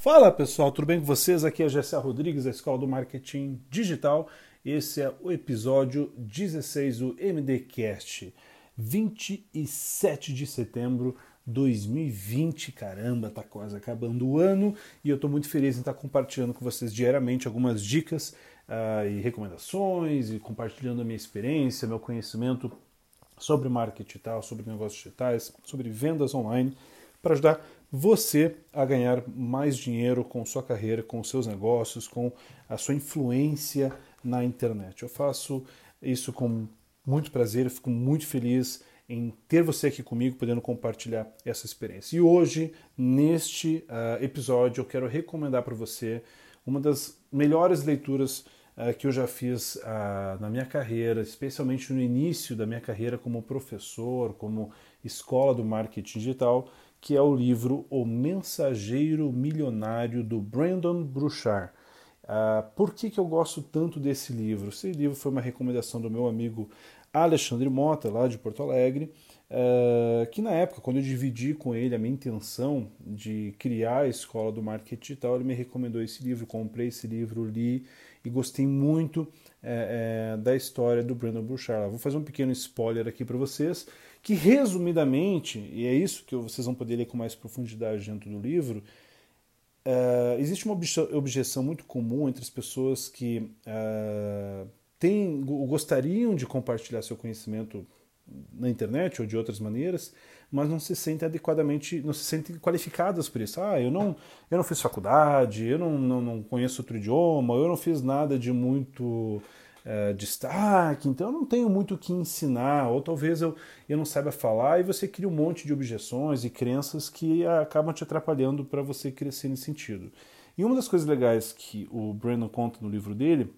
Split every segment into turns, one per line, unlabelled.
Fala pessoal, tudo bem com vocês? Aqui é Gessé Rodrigues, da Escola do Marketing Digital. Esse é o episódio 16 do MDCast, 27 de setembro de 2020. Caramba, tá quase acabando o ano e eu estou muito feliz em estar compartilhando com vocês diariamente algumas dicas uh, e recomendações e compartilhando a minha experiência, meu conhecimento sobre marketing digital, sobre negócios digitais, sobre vendas online, para ajudar você a ganhar mais dinheiro com sua carreira, com seus negócios, com a sua influência na internet. Eu faço isso com muito prazer, eu fico muito feliz em ter você aqui comigo, podendo compartilhar essa experiência. E hoje, neste uh, episódio, eu quero recomendar para você uma das melhores leituras uh, que eu já fiz uh, na minha carreira, especialmente no início da minha carreira como professor, como escola do marketing digital, que é o livro O Mensageiro Milionário do Brandon Bruchard. Uh, por que, que eu gosto tanto desse livro? Esse livro foi uma recomendação do meu amigo Alexandre Mota, lá de Porto Alegre, uh, que na época, quando eu dividi com ele a minha intenção de criar a escola do marketing digital, ele me recomendou esse livro, comprei esse livro, li e gostei muito é, é, da história do Brandon Burchard. Vou fazer um pequeno spoiler aqui para vocês, que resumidamente, e é isso que vocês vão poder ler com mais profundidade dentro do livro, é, existe uma objeção muito comum entre as pessoas que têm, gostariam de compartilhar seu conhecimento na internet ou de outras maneiras, mas não se sentem adequadamente, não se sentem qualificadas por isso. Ah, eu não, eu não fiz faculdade, eu não, não, não conheço outro idioma, eu não fiz nada de muito é, destaque, então eu não tenho muito o que ensinar, ou talvez eu, eu não saiba falar e você cria um monte de objeções e crenças que acabam te atrapalhando para você crescer nesse sentido. E uma das coisas legais que o Brandon conta no livro dele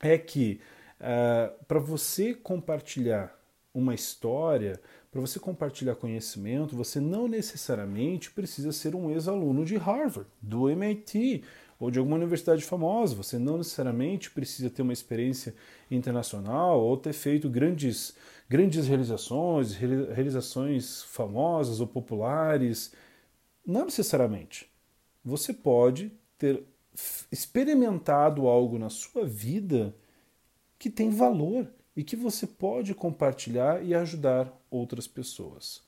é que é, para você compartilhar uma história, para você compartilhar conhecimento, você não necessariamente precisa ser um ex-aluno de Harvard, do MIT ou de alguma universidade famosa. Você não necessariamente precisa ter uma experiência internacional ou ter feito grandes, grandes realizações, realizações famosas ou populares. Não necessariamente. Você pode ter experimentado algo na sua vida que tem valor e que você pode compartilhar e ajudar outras pessoas.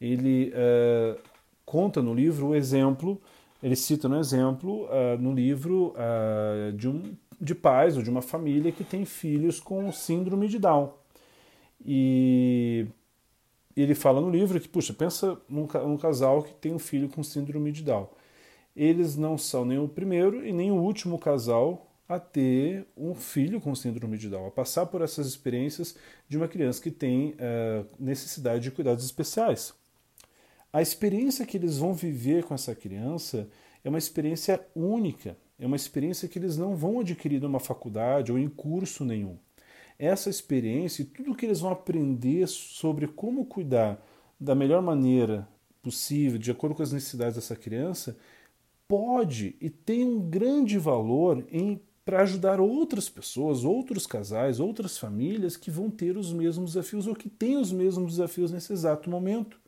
Ele uh, conta no livro o exemplo, ele cita no exemplo uh, no livro uh, de, um, de pais ou de uma família que tem filhos com síndrome de Down. E ele fala no livro que, puxa, pensa num, num casal que tem um filho com síndrome de Down. Eles não são nem o primeiro e nem o último casal a ter um filho com síndrome de Down, a passar por essas experiências de uma criança que tem uh, necessidade de cuidados especiais. A experiência que eles vão viver com essa criança é uma experiência única, é uma experiência que eles não vão adquirir numa faculdade ou em curso nenhum. Essa experiência e tudo que eles vão aprender sobre como cuidar da melhor maneira possível, de acordo com as necessidades dessa criança, pode e tem um grande valor em para ajudar outras pessoas, outros casais, outras famílias que vão ter os mesmos desafios ou que têm os mesmos desafios nesse exato momento.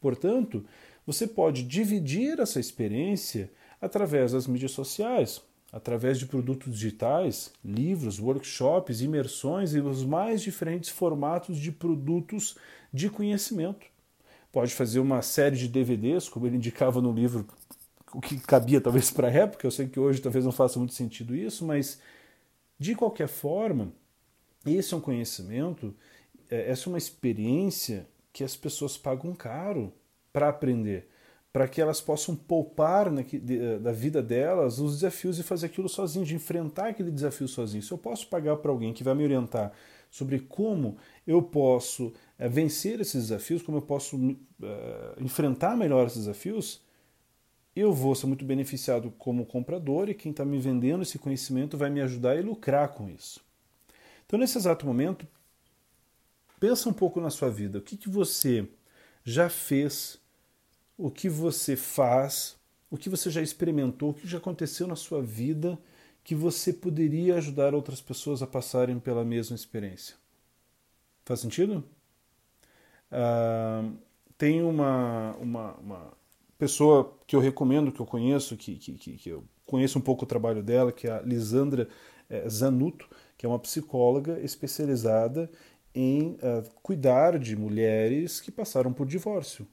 Portanto, você pode dividir essa experiência através das mídias sociais, através de produtos digitais, livros, workshops, imersões e os mais diferentes formatos de produtos de conhecimento. Pode fazer uma série de DVDs, como ele indicava no livro o que cabia talvez para a época, eu sei que hoje talvez não faça muito sentido isso, mas de qualquer forma, esse é um conhecimento, é, essa é uma experiência que as pessoas pagam caro para aprender, para que elas possam poupar na, de, da vida delas os desafios e fazer aquilo sozinho, de enfrentar aquele desafio sozinho. Se eu posso pagar para alguém que vai me orientar sobre como eu posso é, vencer esses desafios, como eu posso é, enfrentar melhor esses desafios, eu vou ser muito beneficiado como comprador e quem está me vendendo esse conhecimento vai me ajudar a lucrar com isso. Então, nesse exato momento, pensa um pouco na sua vida. O que, que você já fez, o que você faz, o que você já experimentou, o que já aconteceu na sua vida que você poderia ajudar outras pessoas a passarem pela mesma experiência. Faz sentido? Uh, tem uma, uma, uma pessoa que eu recomendo, que eu conheço, que, que, que eu conheço um pouco o trabalho dela, que é a Lisandra é, Zanuto, que é uma psicóloga especializada em uh, cuidar de mulheres que passaram por divórcio.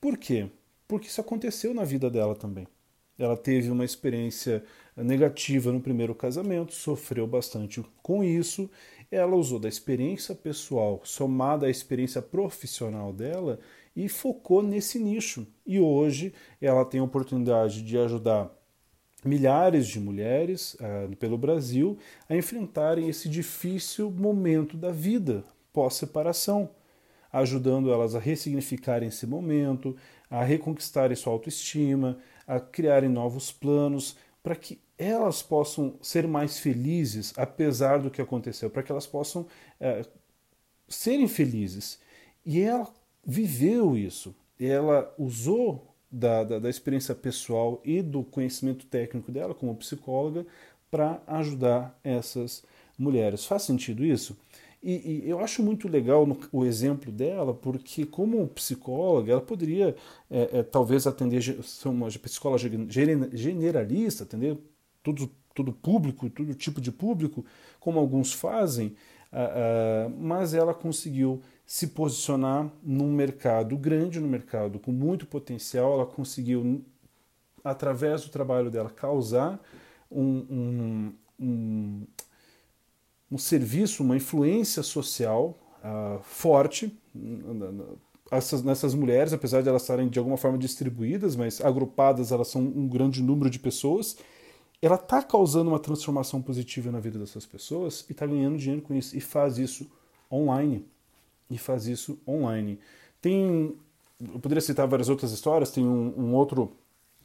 Por quê? Porque isso aconteceu na vida dela também. Ela teve uma experiência negativa no primeiro casamento, sofreu bastante com isso. Ela usou da experiência pessoal somada à experiência profissional dela e focou nesse nicho. E hoje ela tem a oportunidade de ajudar milhares de mulheres uh, pelo Brasil a enfrentarem esse difícil momento da vida pós-separação, ajudando elas a ressignificarem esse momento, a reconquistarem sua autoestima, a criarem novos planos, para que elas possam ser mais felizes apesar do que aconteceu, para que elas possam uh, serem felizes. E ela viveu isso, ela usou da, da, da experiência pessoal e do conhecimento técnico dela como psicóloga para ajudar essas mulheres. Faz sentido isso? E, e, eu acho muito legal no, o exemplo dela, porque como psicóloga, ela poderia é, é, talvez atender, ser uma psicóloga generalista, atender tudo, tudo público, todo tipo de público, como alguns fazem, uh, uh, mas ela conseguiu se posicionar num mercado grande, num mercado com muito potencial. Ela conseguiu, através do trabalho dela, causar um, um, um, um serviço, uma influência social uh, forte essas, nessas mulheres, apesar de elas estarem de alguma forma distribuídas, mas agrupadas elas são um grande número de pessoas. Ela está causando uma transformação positiva na vida dessas pessoas e está ganhando dinheiro com isso e faz isso online e faz isso online. Tem, eu poderia citar várias outras histórias, tem um, um outro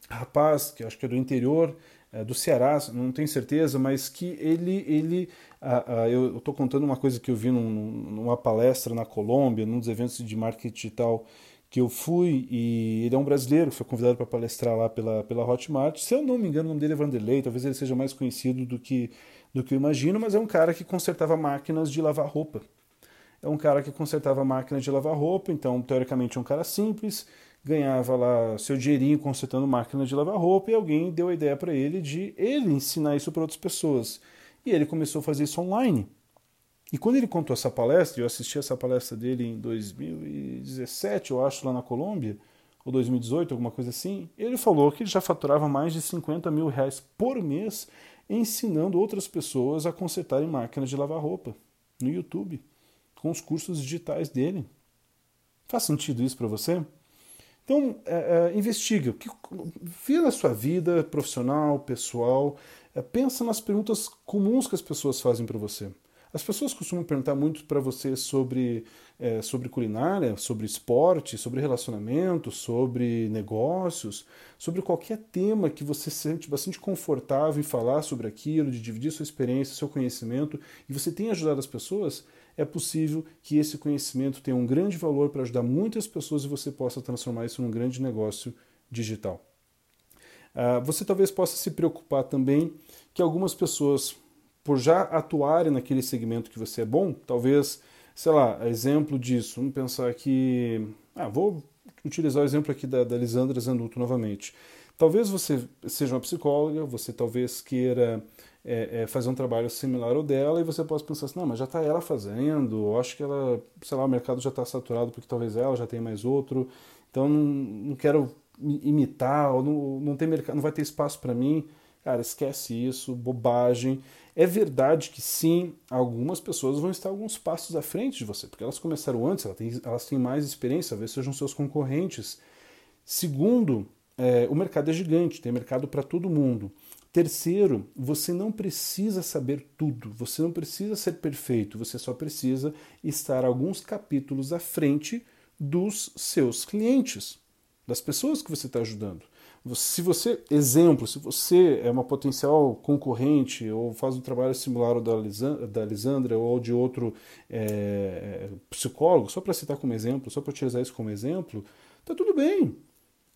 rapaz, que acho que é do interior, é, do Ceará, não tenho certeza, mas que ele, ele eu estou contando uma coisa que eu vi num, numa palestra na Colômbia, num dos eventos de marketing digital que eu fui, e ele é um brasileiro, foi convidado para palestrar lá pela, pela Hotmart. Se eu não me engano, o nome dele é Vanderlei, talvez ele seja mais conhecido do que, do que eu imagino, mas é um cara que consertava máquinas de lavar roupa é um cara que consertava máquina de lavar roupa, então teoricamente é um cara simples, ganhava lá seu dinheirinho consertando máquina de lavar roupa e alguém deu a ideia para ele de ele ensinar isso para outras pessoas. E ele começou a fazer isso online. E quando ele contou essa palestra, eu assisti essa palestra dele em 2017, eu acho, lá na Colômbia, ou 2018, alguma coisa assim, ele falou que ele já faturava mais de 50 mil reais por mês ensinando outras pessoas a consertarem máquinas de lavar roupa no YouTube com os cursos digitais dele. Faz sentido isso para você? Então, é, é, investiga. Vê na sua vida profissional, pessoal. É, pensa nas perguntas comuns que as pessoas fazem para você. As pessoas costumam perguntar muito para você sobre, é, sobre culinária, sobre esporte, sobre relacionamento, sobre negócios, sobre qualquer tema que você se sente bastante confortável em falar sobre aquilo, de dividir sua experiência, seu conhecimento, e você tem ajudado as pessoas é possível que esse conhecimento tenha um grande valor para ajudar muitas pessoas e você possa transformar isso num grande negócio digital. Uh, você talvez possa se preocupar também que algumas pessoas, por já atuarem naquele segmento que você é bom, talvez, sei lá, exemplo disso, vamos pensar que. Ah, vou utilizar o exemplo aqui da, da Lisandra Zanuto novamente. Talvez você seja uma psicóloga, você talvez queira é, é, fazer um trabalho similar ao dela e você pode pensar assim, não, mas já está ela fazendo, acho que ela, sei lá, o mercado já está saturado porque talvez ela já tenha mais outro, então não, não quero imitar, ou não, não, tem mercado, não vai ter espaço para mim. Cara, esquece isso, bobagem. É verdade que sim, algumas pessoas vão estar alguns passos à frente de você, porque elas começaram antes, elas têm, elas têm mais experiência, talvez sejam seus concorrentes. Segundo, é, o mercado é gigante, tem mercado para todo mundo. Terceiro, você não precisa saber tudo, você não precisa ser perfeito, você só precisa estar alguns capítulos à frente dos seus clientes, das pessoas que você está ajudando. Se você, exemplo, se você é uma potencial concorrente ou faz um trabalho similar ao da, Lisandra, ou de outro é, psicólogo, só para citar como exemplo, só para utilizar isso como exemplo, tá tudo bem.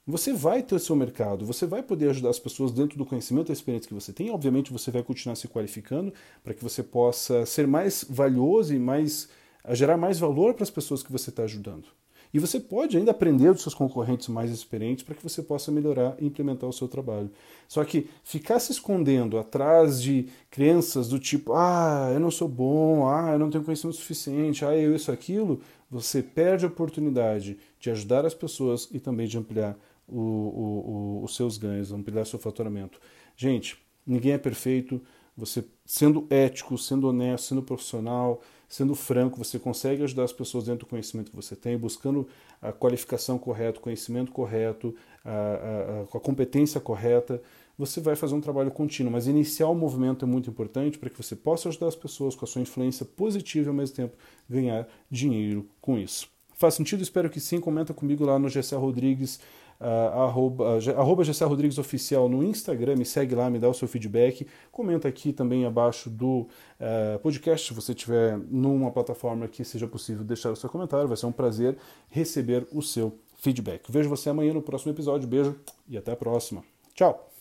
Você vai ter o seu mercado, você vai poder ajudar as pessoas dentro do conhecimento e experiência que você tem. Obviamente, você vai continuar se qualificando para que você possa ser mais valioso e mais gerar mais valor para as pessoas que você está ajudando. E você pode ainda aprender dos seus concorrentes mais experientes para que você possa melhorar e implementar o seu trabalho. Só que ficar se escondendo atrás de crenças do tipo, ah, eu não sou bom, ah, eu não tenho conhecimento suficiente, ah, eu isso, aquilo, você perde a oportunidade de ajudar as pessoas e também de ampliar o, o, o, os seus ganhos, ampliar seu faturamento. Gente, ninguém é perfeito. Você sendo ético, sendo honesto, sendo profissional, sendo franco, você consegue ajudar as pessoas dentro do conhecimento que você tem, buscando a qualificação correta, o conhecimento correto, a, a, a, competência correta. Você vai fazer um trabalho contínuo, mas iniciar o movimento é muito importante para que você possa ajudar as pessoas com a sua influência positiva e ao mesmo tempo ganhar dinheiro com isso. Faz sentido? Espero que sim. Comenta comigo lá no GC Rodrigues uh, arroba, uh, arroba Rodrigues Oficial no Instagram, me segue lá, me dá o seu feedback. Comenta aqui também abaixo do uh, podcast, se você tiver numa plataforma que seja possível deixar o seu comentário. Vai ser um prazer receber o seu feedback. Vejo você amanhã no próximo episódio. Beijo e até a próxima. Tchau!